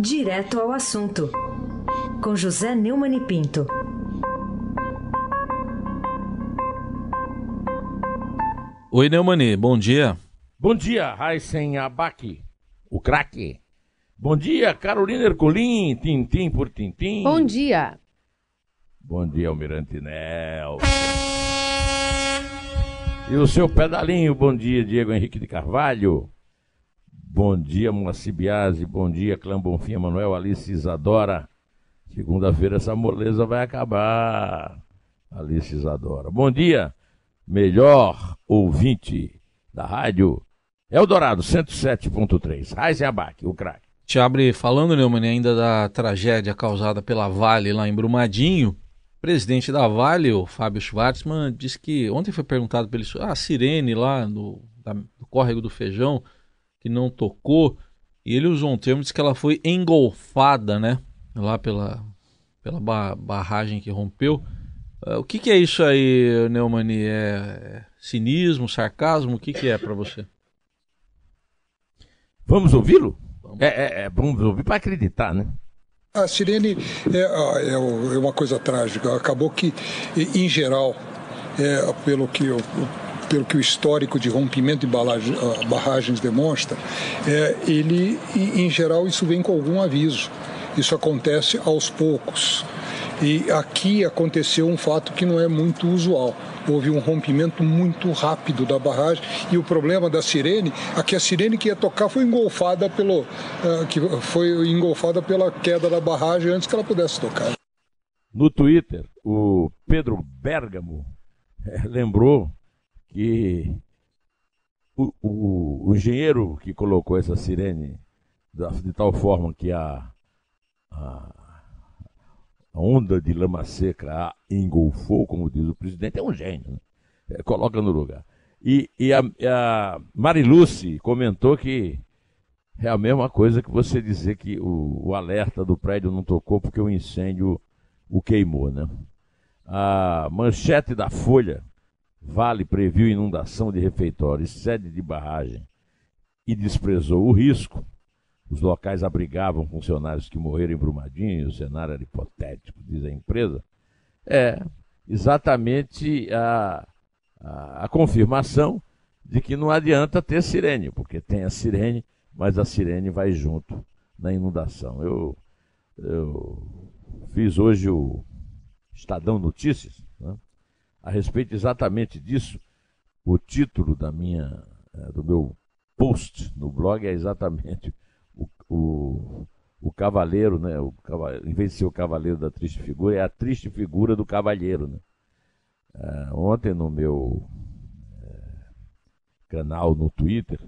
Direto ao assunto, com José Neumann e Pinto. Oi, Neumani, bom dia. Bom dia, Raisen Abaki, o craque. Bom dia, Carolina Ercolim, tintim por tintim. Bom dia. Bom dia, Almirante Nelson. E o seu pedalinho, bom dia, Diego Henrique de Carvalho. Bom dia, Moacir Biasi. Bom dia, Clã Bonfim, Manuel, Alice Isadora. Segunda-feira essa moleza vai acabar. Alice Isadora. Bom dia, melhor ouvinte da rádio Eldorado 107.3. Raizen Abac, o craque. Te abre falando, Neumann, ainda da tragédia causada pela Vale lá em Brumadinho. O presidente da Vale, o Fábio Schwartzman, disse que ontem foi perguntado pelo ah, a sirene lá no, da, do córrego do feijão que não tocou e ele usou um termo disse que ela foi engolfada, né, lá pela pela barragem que rompeu. Uh, o que, que, é isso aí, Neumann? É, é cinismo, sarcasmo? O que, que é para você? Vamos ouvi-lo? É, é, é, vamos ouvir para acreditar, né? A sirene é, é, é, uma coisa trágica. Acabou que, em geral, é, pelo, que eu, pelo que o histórico de rompimento de ah, barragens demonstra, é, ele, em geral, isso vem com algum aviso. Isso acontece aos poucos. E aqui aconteceu um fato que não é muito usual. Houve um rompimento muito rápido da barragem e o problema da sirene, aqui a sirene que ia tocar foi engolfada pelo, uh, que foi engolfada pela queda da barragem antes que ela pudesse tocar. No Twitter, o Pedro Bergamo é, lembrou que o, o, o, engenheiro que colocou essa sirene de tal forma que a, a a onda de lama seca a engolfou, como diz o presidente, é um gênio. Né? É, coloca no lugar. E, e a, a Mariluce comentou que é a mesma coisa que você dizer que o, o, alerta do prédio não tocou porque o incêndio o queimou, né? A manchete da Folha, Vale previu inundação de refeitório e sede de barragem e desprezou o risco. Os locais abrigavam funcionários que morreram em Brumadinho, o cenário era hipotético, diz a empresa. É exatamente a, a, a confirmação de que não adianta ter sirene, porque tem a sirene, mas a sirene vai junto na inundação. Eu, eu fiz hoje o Estadão Notícias, a respeito exatamente disso. O título da minha, é, do meu post no blog é exatamente o, o cavaleiro, né? O em vez de ser o cavaleiro da triste figura, é a triste figura do cavalheiro, né? É, ontem no meu é, canal no Twitter,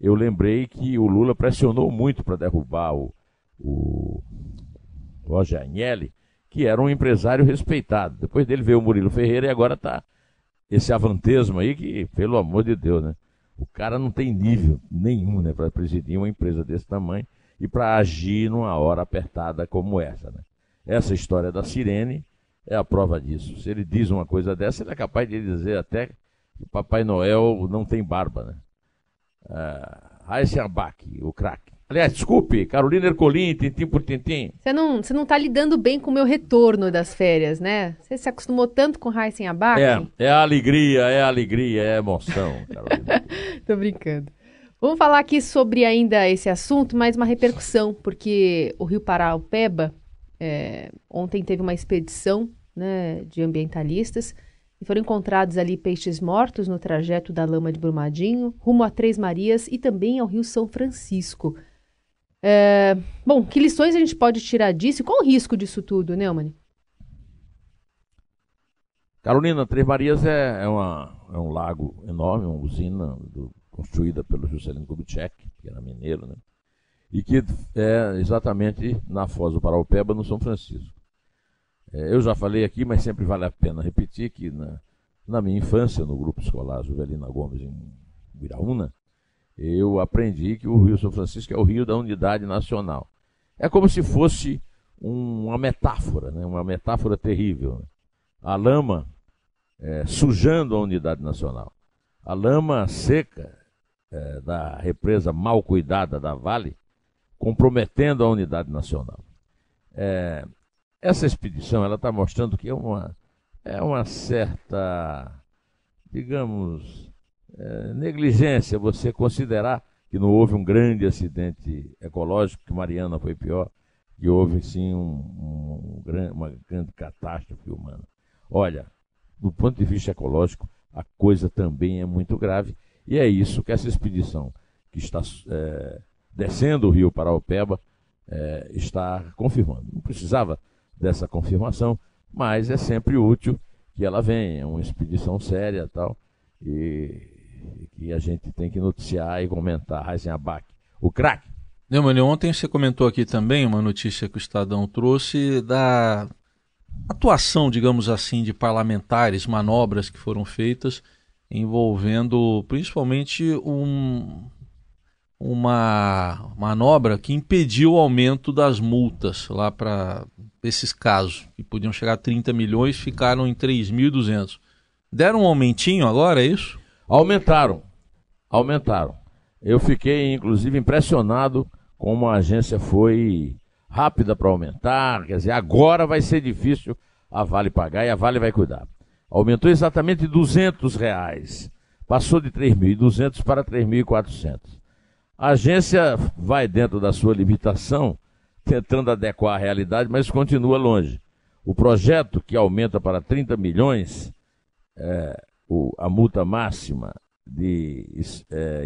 eu lembrei que o Lula pressionou muito para derrubar o, o Roger Agnelli, que era um empresário respeitado. Depois dele veio o Murilo Ferreira e agora está esse avantesmo aí que, pelo amor de Deus, né? O cara não tem nível nenhum né, para presidir uma empresa desse tamanho e para agir numa hora apertada como essa. Né? Essa história da sirene é a prova disso. Se ele diz uma coisa dessa, ele é capaz de dizer até que Papai Noel não tem barba. Né? Uh, o craque. Aliás, desculpe, Carolina Ercolim, tintim por tintim. Você não, você não tá lidando bem com o meu retorno das férias, né? Você se acostumou tanto com Raíssen Abac? É, é a alegria, é a alegria, é a emoção, Carolina. Tô brincando. Vamos falar aqui sobre ainda esse assunto, mais uma repercussão, porque o Rio Paraupeba é, ontem teve uma expedição né, de ambientalistas e foram encontrados ali peixes mortos no trajeto da Lama de Brumadinho, rumo a Três Marias e também ao Rio São Francisco. É, bom, que lições a gente pode tirar disso? Qual o risco disso tudo, Neumann? Carolina, Três Marias é, é, uma, é um lago enorme, uma usina do construída pelo Juscelino Kubitschek, que era mineiro, né? e que é exatamente na Foz do Paraupeba, no São Francisco. É, eu já falei aqui, mas sempre vale a pena repetir que na, na minha infância, no grupo escolar Juvelina Gomes, em Viraúna, eu aprendi que o Rio São Francisco é o rio da unidade nacional. É como se fosse um, uma metáfora, né? uma metáfora terrível. Né? A lama é, sujando a unidade nacional. A lama seca é, da represa mal cuidada da Vale comprometendo a unidade nacional. É, essa expedição ela está mostrando que é uma, é uma certa, digamos, é, negligência você considerar que não houve um grande acidente ecológico, que Mariana foi pior, que houve sim um, um, uma grande catástrofe humana. Olha, do ponto de vista ecológico, a coisa também é muito grave, e é isso que essa expedição que está é, descendo o rio Paraupeba é, está confirmando. Não precisava dessa confirmação, mas é sempre útil que ela venha, uma expedição séria tal, e que a gente tem que noticiar e comentar. Raizen Abac, o craque. Neumann, ontem você comentou aqui também uma notícia que o Estadão trouxe da atuação, digamos assim, de parlamentares, manobras que foram feitas envolvendo principalmente um, uma manobra que impediu o aumento das multas lá para esses casos, que podiam chegar a 30 milhões, ficaram em 3.200. Deram um aumentinho agora, é isso? Aumentaram. Aumentaram. Eu fiquei, inclusive, impressionado como a agência foi rápida para aumentar. Quer dizer, agora vai ser difícil a Vale pagar e a Vale vai cuidar. Aumentou exatamente 200 reais. Passou de 3.200 para 3.400. A agência vai dentro da sua limitação, tentando adequar a realidade, mas continua longe. O projeto que aumenta para 30 milhões, é, o, a multa máxima de é,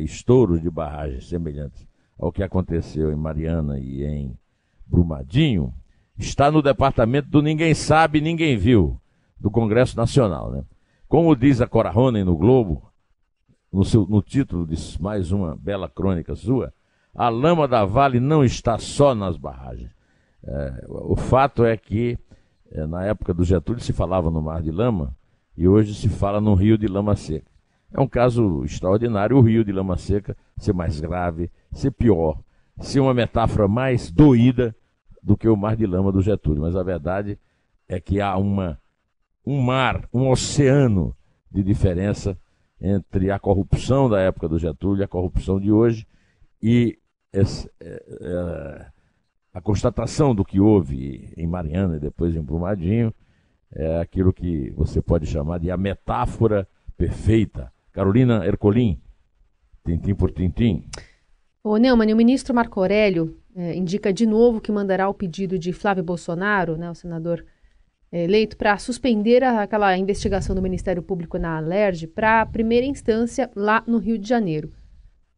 de barragens semelhantes ao que aconteceu em Mariana e em Brumadinho, está no departamento do Ninguém Sabe, Ninguém Viu, do Congresso Nacional. Né? Como diz a Cora Ronen no Globo, no, seu, no título de mais uma bela crônica sua, a lama da Vale não está só nas barragens. É, o fato é que, é, na época do Getúlio, se falava no Mar de Lama e hoje se fala no Rio de Lama Seca. É um caso extraordinário o Rio de Lama Seca ser mais grave, ser pior, ser uma metáfora mais doída do que o Mar de Lama do Getúlio. Mas a verdade é que há uma, um mar, um oceano de diferença entre a corrupção da época do Getúlio e a corrupção de hoje e é, é, a constatação do que houve em Mariana e depois em Brumadinho é aquilo que você pode chamar de a metáfora perfeita. Carolina Ercolim, tintim por tintim. O Neumann, o ministro Marco Aurélio é, indica de novo que mandará o pedido de Flávio Bolsonaro, né, o senador é, eleito, para suspender a, aquela investigação do Ministério Público na Alerj para a primeira instância lá no Rio de Janeiro.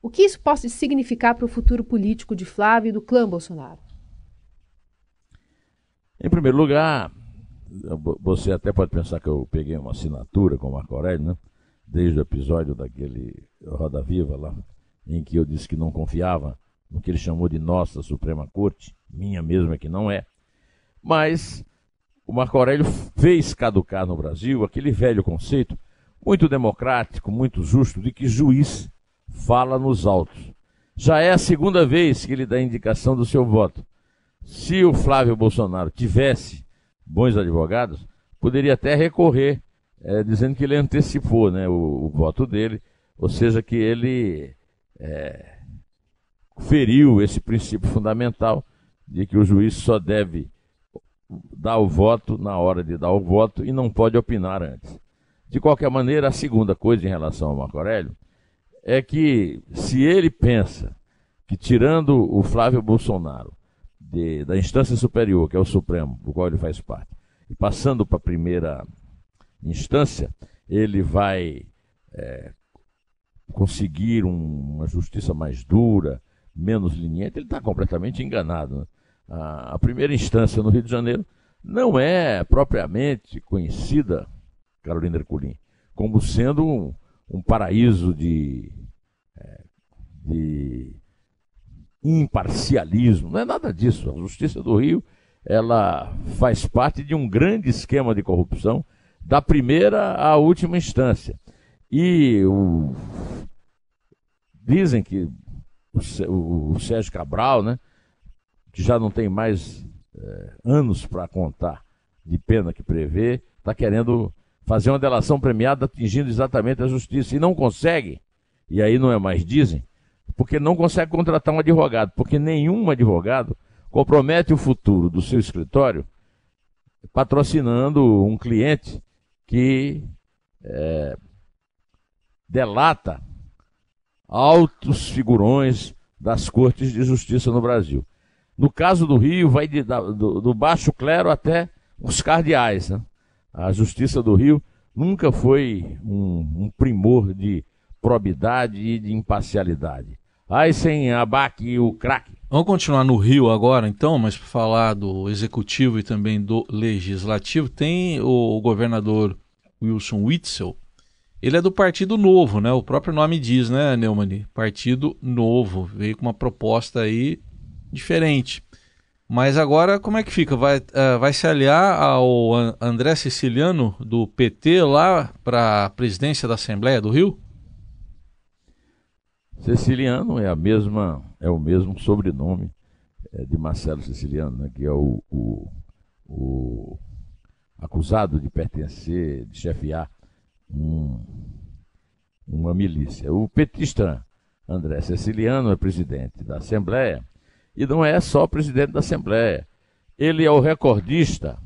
O que isso pode significar para o futuro político de Flávio e do clã Bolsonaro? Em primeiro lugar, você até pode pensar que eu peguei uma assinatura com o Marco Aurélio, né? desde o episódio daquele Roda Viva lá, em que eu disse que não confiava no que ele chamou de nossa Suprema Corte, minha mesma que não é. Mas o Marco Aurélio fez caducar no Brasil aquele velho conceito, muito democrático, muito justo, de que juiz fala nos autos. Já é a segunda vez que ele dá indicação do seu voto. Se o Flávio Bolsonaro tivesse bons advogados, poderia até recorrer, é, dizendo que ele antecipou né, o, o, voto dele, ou seja, que ele é, feriu esse princípio fundamental de que o juiz só deve dar o voto na hora de dar o voto e não pode opinar antes. De qualquer maneira, a segunda coisa em relação ao Marco Aurélio é que se ele pensa que tirando o Flávio Bolsonaro de, da instância superior, que é o Supremo, do qual ele faz parte, e passando para a primeira instância, ele vai é, conseguir um, uma justiça mais dura, menos leniente, ele está completamente enganado. Né? A, a, primeira instância no Rio de Janeiro não é propriamente conhecida, Carolina Herculin, como sendo um, um paraíso de, é, de imparcialismo, não é nada disso. A Justiça do Rio ela faz parte de um grande esquema de corrupção, da primeira à última instância. E o... dizem que o, Sérgio Cabral, né, que já não tem mais é, anos para contar de pena que prevê, está querendo fazer uma delação premiada atingindo exatamente a justiça e não consegue. E aí não é mais dizem, porque não consegue contratar um advogado, porque nenhum advogado compromete o futuro do seu escritório patrocinando um cliente que é, delata altos figurões das cortes de justiça no Brasil. No caso do Rio, vai de, do, do, baixo clero até os cardeais. Né? A justiça do Rio nunca foi um, um primor de probidade e de imparcialidade. Aí sem abaque e o craque. Vamos continuar no Rio agora, então, mas para falar do executivo e também do legislativo, tem o governador Wilson Witzel. Ele é do Partido Novo, né? O próprio nome diz, né, Neumann? Partido Novo. Veio com uma proposta aí diferente. Mas agora, como é que fica? Vai, uh, vai se aliar ao André Siciliano, do PT, lá para a presidência da Assembleia do Rio? Siciliano é a mesma, é o mesmo sobrenome é, de Marcelo Siciliano, né, que é o, o, o, acusado de pertencer, de chefiar um, uma milícia. O petista André Siciliano é presidente da Assembleia e não é só presidente da Assembleia. Ele é o recordista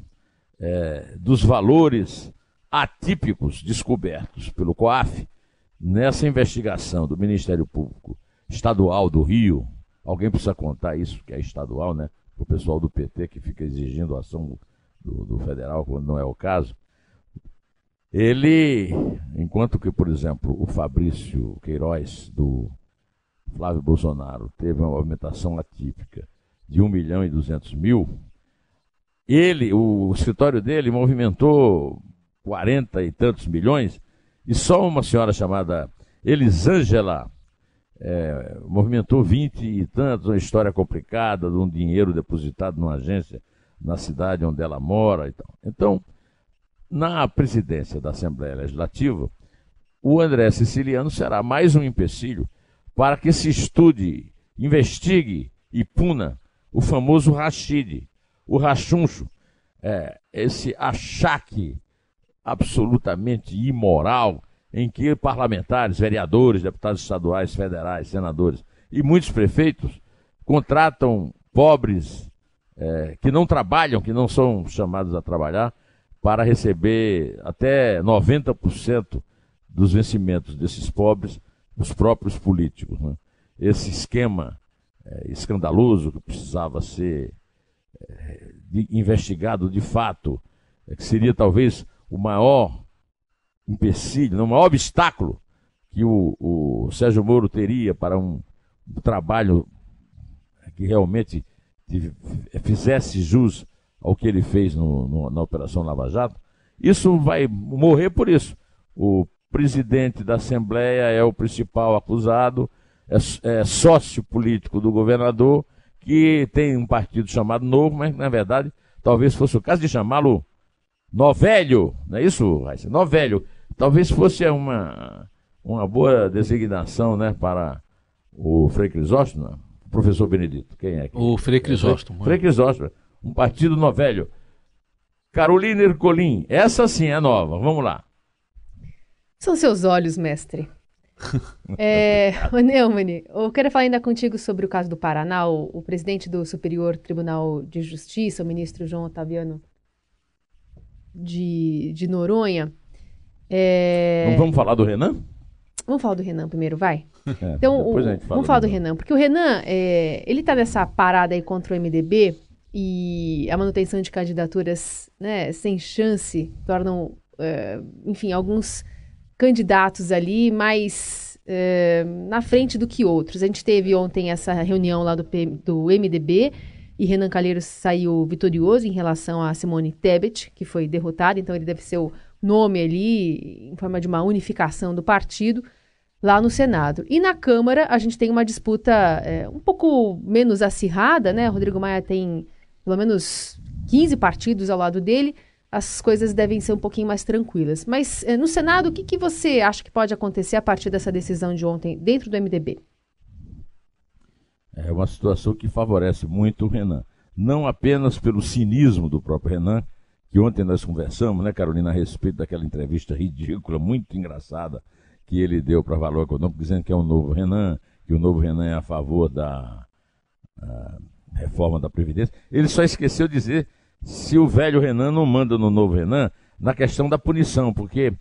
é, dos valores atípicos descobertos pelo COAF nessa investigação do Ministério Público Estadual do Rio. Alguém precisa contar isso, que é estadual, né? O pessoal do PT que fica exigindo ação do, do federal quando não é o caso. Ele, enquanto que, por exemplo, o Fabrício Queiroz, do Flávio Bolsonaro teve uma movimentação atípica de 1 milhão e 200 mil, ele, o escritório dele movimentou 40 e tantos milhões, e só uma senhora chamada Elisângela é, movimentou 20 e tantos, uma história complicada de um dinheiro depositado numa agência na cidade onde ela mora. Então, então na presidência da Assembleia Legislativa, o André Siciliano será mais um empecilho para que se estude, investigue e puna o famoso Rachid, o rachuncho, é, esse achaque absolutamente imoral em que parlamentares, vereadores, deputados estaduais, federais, senadores e muitos prefeitos contratam pobres é, que não trabalham, que não são chamados a trabalhar, para receber até 90% dos vencimentos desses pobres os próprios políticos. Né? Esse esquema é, escandaloso que precisava ser é, de, investigado de fato, que seria talvez o maior empecilho, o maior obstáculo que o, o Sérgio Moro teria para um, um trabalho que realmente fizesse jus ao que ele fez no, no, na Operação Lava Jato, isso vai morrer por isso. O presidente da Assembleia é o principal acusado, é, é sócio político do governador, que tem um partido chamado Novo, mas na verdade talvez fosse o caso de chamá-lo Novelho, não é isso, Raíssa? Novelho. Talvez fosse uma, uma boa designação né, para o Frei Crisóstomo, o professor Benedito. Quem é? Quem o Frei Crisóstomo. É, Frei, Frei Crisóstomo, um partido novelho. Carolina Ercolim, essa sim é nova, vamos lá. São seus olhos, mestre. é, o Neumann, eu quero falar ainda contigo sobre o caso do Paraná. O, o, presidente do Superior Tribunal de Justiça, o ministro João Otaviano de, de Noronha. É... vamos falar do Renan? Vamos falar do Renan primeiro, vai? É, então, o, vamos falar do Renan. Renan, porque o Renan, é, ele tá nessa parada aí contra o MDB e a manutenção de candidaturas né, sem chance tornam, é, enfim, alguns candidatos ali mais é, na frente do que outros. A gente teve ontem essa reunião lá do, do MDB e Renan Calheiros saiu vitorioso em relação a Simone Tebet, que foi derrotada, então ele deve ser o nome ali em forma de uma unificação do partido lá no Senado. E na Câmara a gente tem uma disputa é, um pouco menos acirrada, né? Rodrigo Maia tem pelo menos 15 partidos ao lado dele as coisas devem ser um pouquinho mais tranquilas. Mas eh, no Senado, o que, que você acha que pode acontecer a partir dessa decisão de ontem dentro do MDB? É uma situação que favorece muito o Renan. Não apenas pelo cinismo do próprio Renan, que ontem nós conversamos, né, Carolina, a respeito daquela entrevista ridícula, muito engraçada, que ele deu para Valor Econômico, dizendo que é o novo Renan, que o novo Renan é a favor da a reforma da Previdência. Ele só esqueceu de dizer se o velho Renan não manda no novo Renan na questão da punição, porque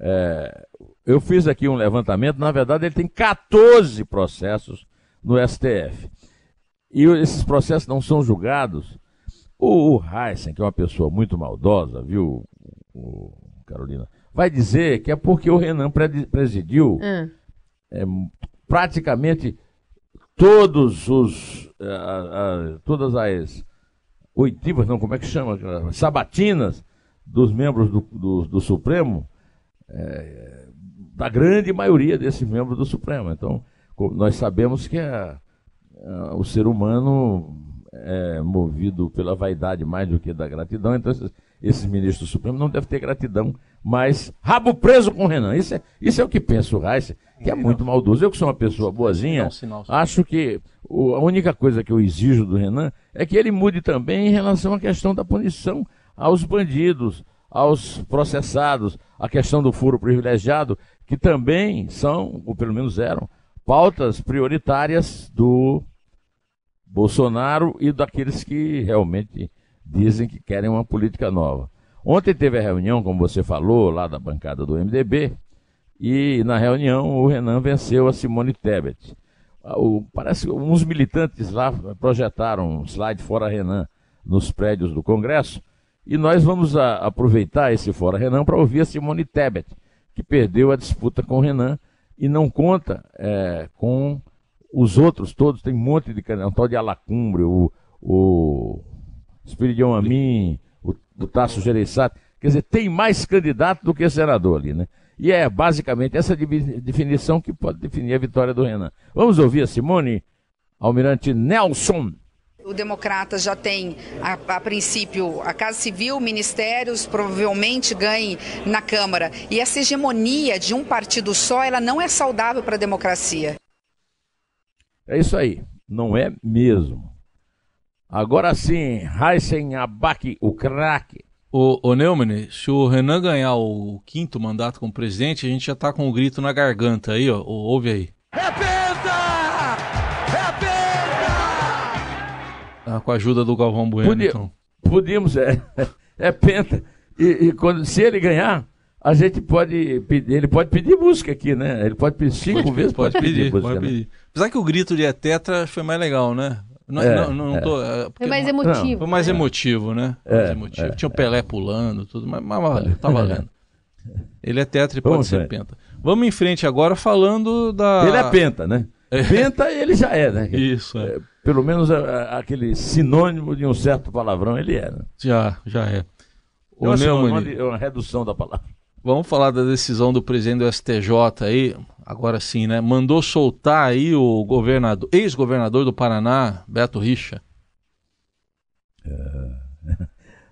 é, eu fiz aqui um levantamento, na verdade ele tem 14 processos no STF. E esses processos não são julgados. O, o Heisen, que é uma pessoa muito maldosa, viu, o, Carolina, vai dizer que é porque o Renan presidiu hum. é, praticamente todos os uh, uh, todas as oitivas, não, como é que chama? Sabatinas dos membros do, do, do Supremo, é, da grande maioria desses membros do Supremo. Então, nós sabemos que a, a, o ser humano é movido pela vaidade mais do que da gratidão, então esses, esses ministros do Supremo não devem ter gratidão, mas rabo preso com o Renan. Isso é, isso é o que pensa o Reis, que é muito maldoso. Eu que sou uma pessoa boazinha, acho que a única coisa que eu exijo do Renan é que ele mude também em relação à questão da punição aos bandidos, aos processados, a questão do furo privilegiado, que também são, ou pelo menos eram, pautas prioritárias do Bolsonaro e daqueles que realmente dizem que querem uma política nova. Ontem teve a reunião, como você falou, lá da bancada do MDB, e na reunião o Renan venceu a Simone Tebet. O, parece que uns militantes lá projetaram um slide fora Renan nos prédios do Congresso, e nós vamos a, aproveitar esse fora Renan para ouvir a Simone Tebet, que perdeu a disputa com o Renan e não conta é, com os outros todos, tem um monte de candidato, o tal de Alacumbre, o, o Espiridion Amin, o, o Tasso Gereissati, quer dizer, tem mais candidato do que senador ali, né? E é basicamente essa definição que pode definir a vitória do Renan. Vamos ouvir a Simone, Almirante Nelson. O Democrata já tem, a, a, princípio, a Casa Civil, ministérios, provavelmente ganhe na Câmara. E essa hegemonia de um partido só, ela não é saudável para a democracia. É isso aí, não é mesmo. Agora sim, Heisen Abak, o craque. O, o Neumann, se o Renan ganhar o quinto mandato como presidente, a gente já tá com o um grito na garganta aí, ó. Ouve aí. Ah, com a ajuda do Galvão Bueno, Podia, então. Podíamos, é. É penta. E, e, quando, se ele ganhar, a gente pode pedir, ele pode pedir música aqui, né? Ele pode pedir cinco pode, vezes, pode, pode pedir, música, pode né? pedir. Apesar que o grito de Etetra foi mais legal, né? Não, é, não, não é. Tô, é, foi mais emotivo. Foi mais emotivo, né? É, mais emotivo. É, Tinha o Pelé pulando, tudo, mas, mas valeu, tá valendo. Ele é tetra e pode Vamos ser penta. Vamos em frente agora falando da. Ele é penta, né? Penta ele já é, né? Isso, é pelo menos aquele sinônimo de um certo palavrão ele é. Né? Já, já é. O é uma, uma, uma redução da palavra. Vamos falar da decisão do presidente do STJ aí, agora sim, né? Mandou soltar aí o governador, ex-governador do Paraná, Beto Richa. É,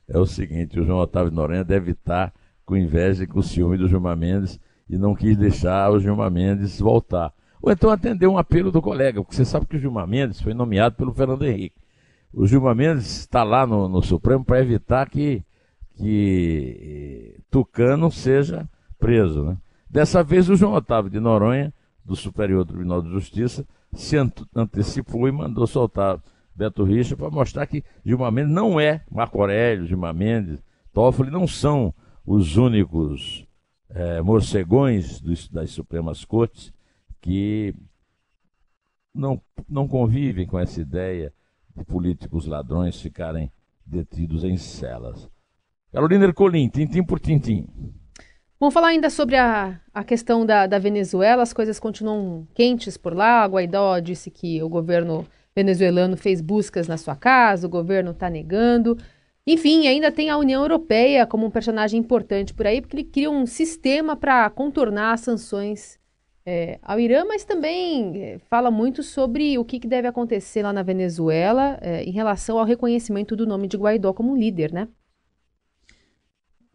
é, o seguinte, o João Otávio Noronha deve estar com inveja e com ciúme do Gilmar Mendes e não quis deixar o Gilmar Mendes voltar ou então atender um apelo do colega, porque você sabe que o Gilmar Mendes foi nomeado pelo Fernando Henrique. O Gilmar Mendes está lá no, no Supremo para evitar que, que Tucano seja preso. Né? Dessa vez, o João Otávio de Noronha, do Superior Tribunal de Justiça, se antecipou e mandou soltar Beto Richa para mostrar que Gilmar Mendes não é Marco Aurélio, Gilmar Mendes, Toffoli não são os únicos é, morcegões das Supremas Cortes que não, não convivem com essa ideia de políticos ladrões ficarem detidos em celas. Carolina Ercolim, tintim por tintim. Vamos falar ainda sobre a, a questão da, da Venezuela. As coisas continuam quentes por lá. O Guaidó disse que o governo venezuelano fez buscas na sua casa, o governo está negando. Enfim, ainda tem a União Europeia como um personagem importante por aí, porque ele cria um sistema para contornar as sanções é, ao Irã, mas também é, fala muito sobre o que, que deve acontecer lá na Venezuela é, em relação ao reconhecimento do nome de Guaidó como líder, né?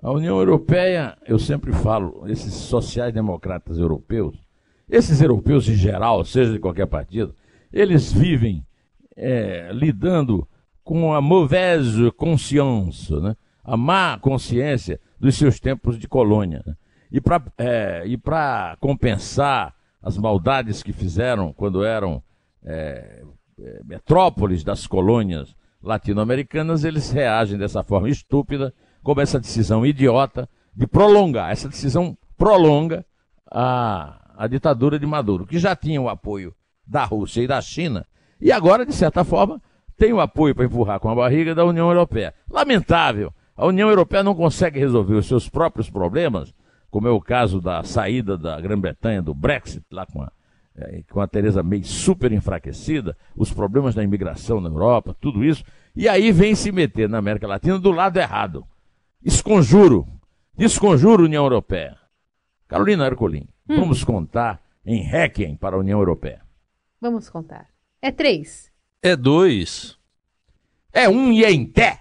A União Europeia, eu sempre falo, esses sociais-democratas europeus, esses europeus em geral, seja de qualquer partido, eles vivem é, lidando com a mauvaise conscience, né? a má consciência dos seus tempos de colônia. Né? E para é, compensar as maldades que fizeram quando eram é, é, metrópoles das colônias latino-americanas, eles reagem dessa forma estúpida, como essa decisão idiota de prolongar. Essa decisão prolonga a, a ditadura de Maduro, que já tinha o apoio da Rússia e da China, e agora, de certa forma, tem o apoio para empurrar com a barriga da União Europeia. Lamentável, a União Europeia não consegue resolver os seus próprios problemas, como é o caso da saída da Grã-Bretanha do Brexit, lá com a, é, com a Teresa May super enfraquecida, os problemas da imigração na Europa, tudo isso, e aí vem se meter na América Latina do lado errado. Esconjuro, desconjuro União Europeia. Carolina Ercolim, hum. vamos contar em Requiem para a União Europeia. Vamos contar. É três. É dois. É um e em té.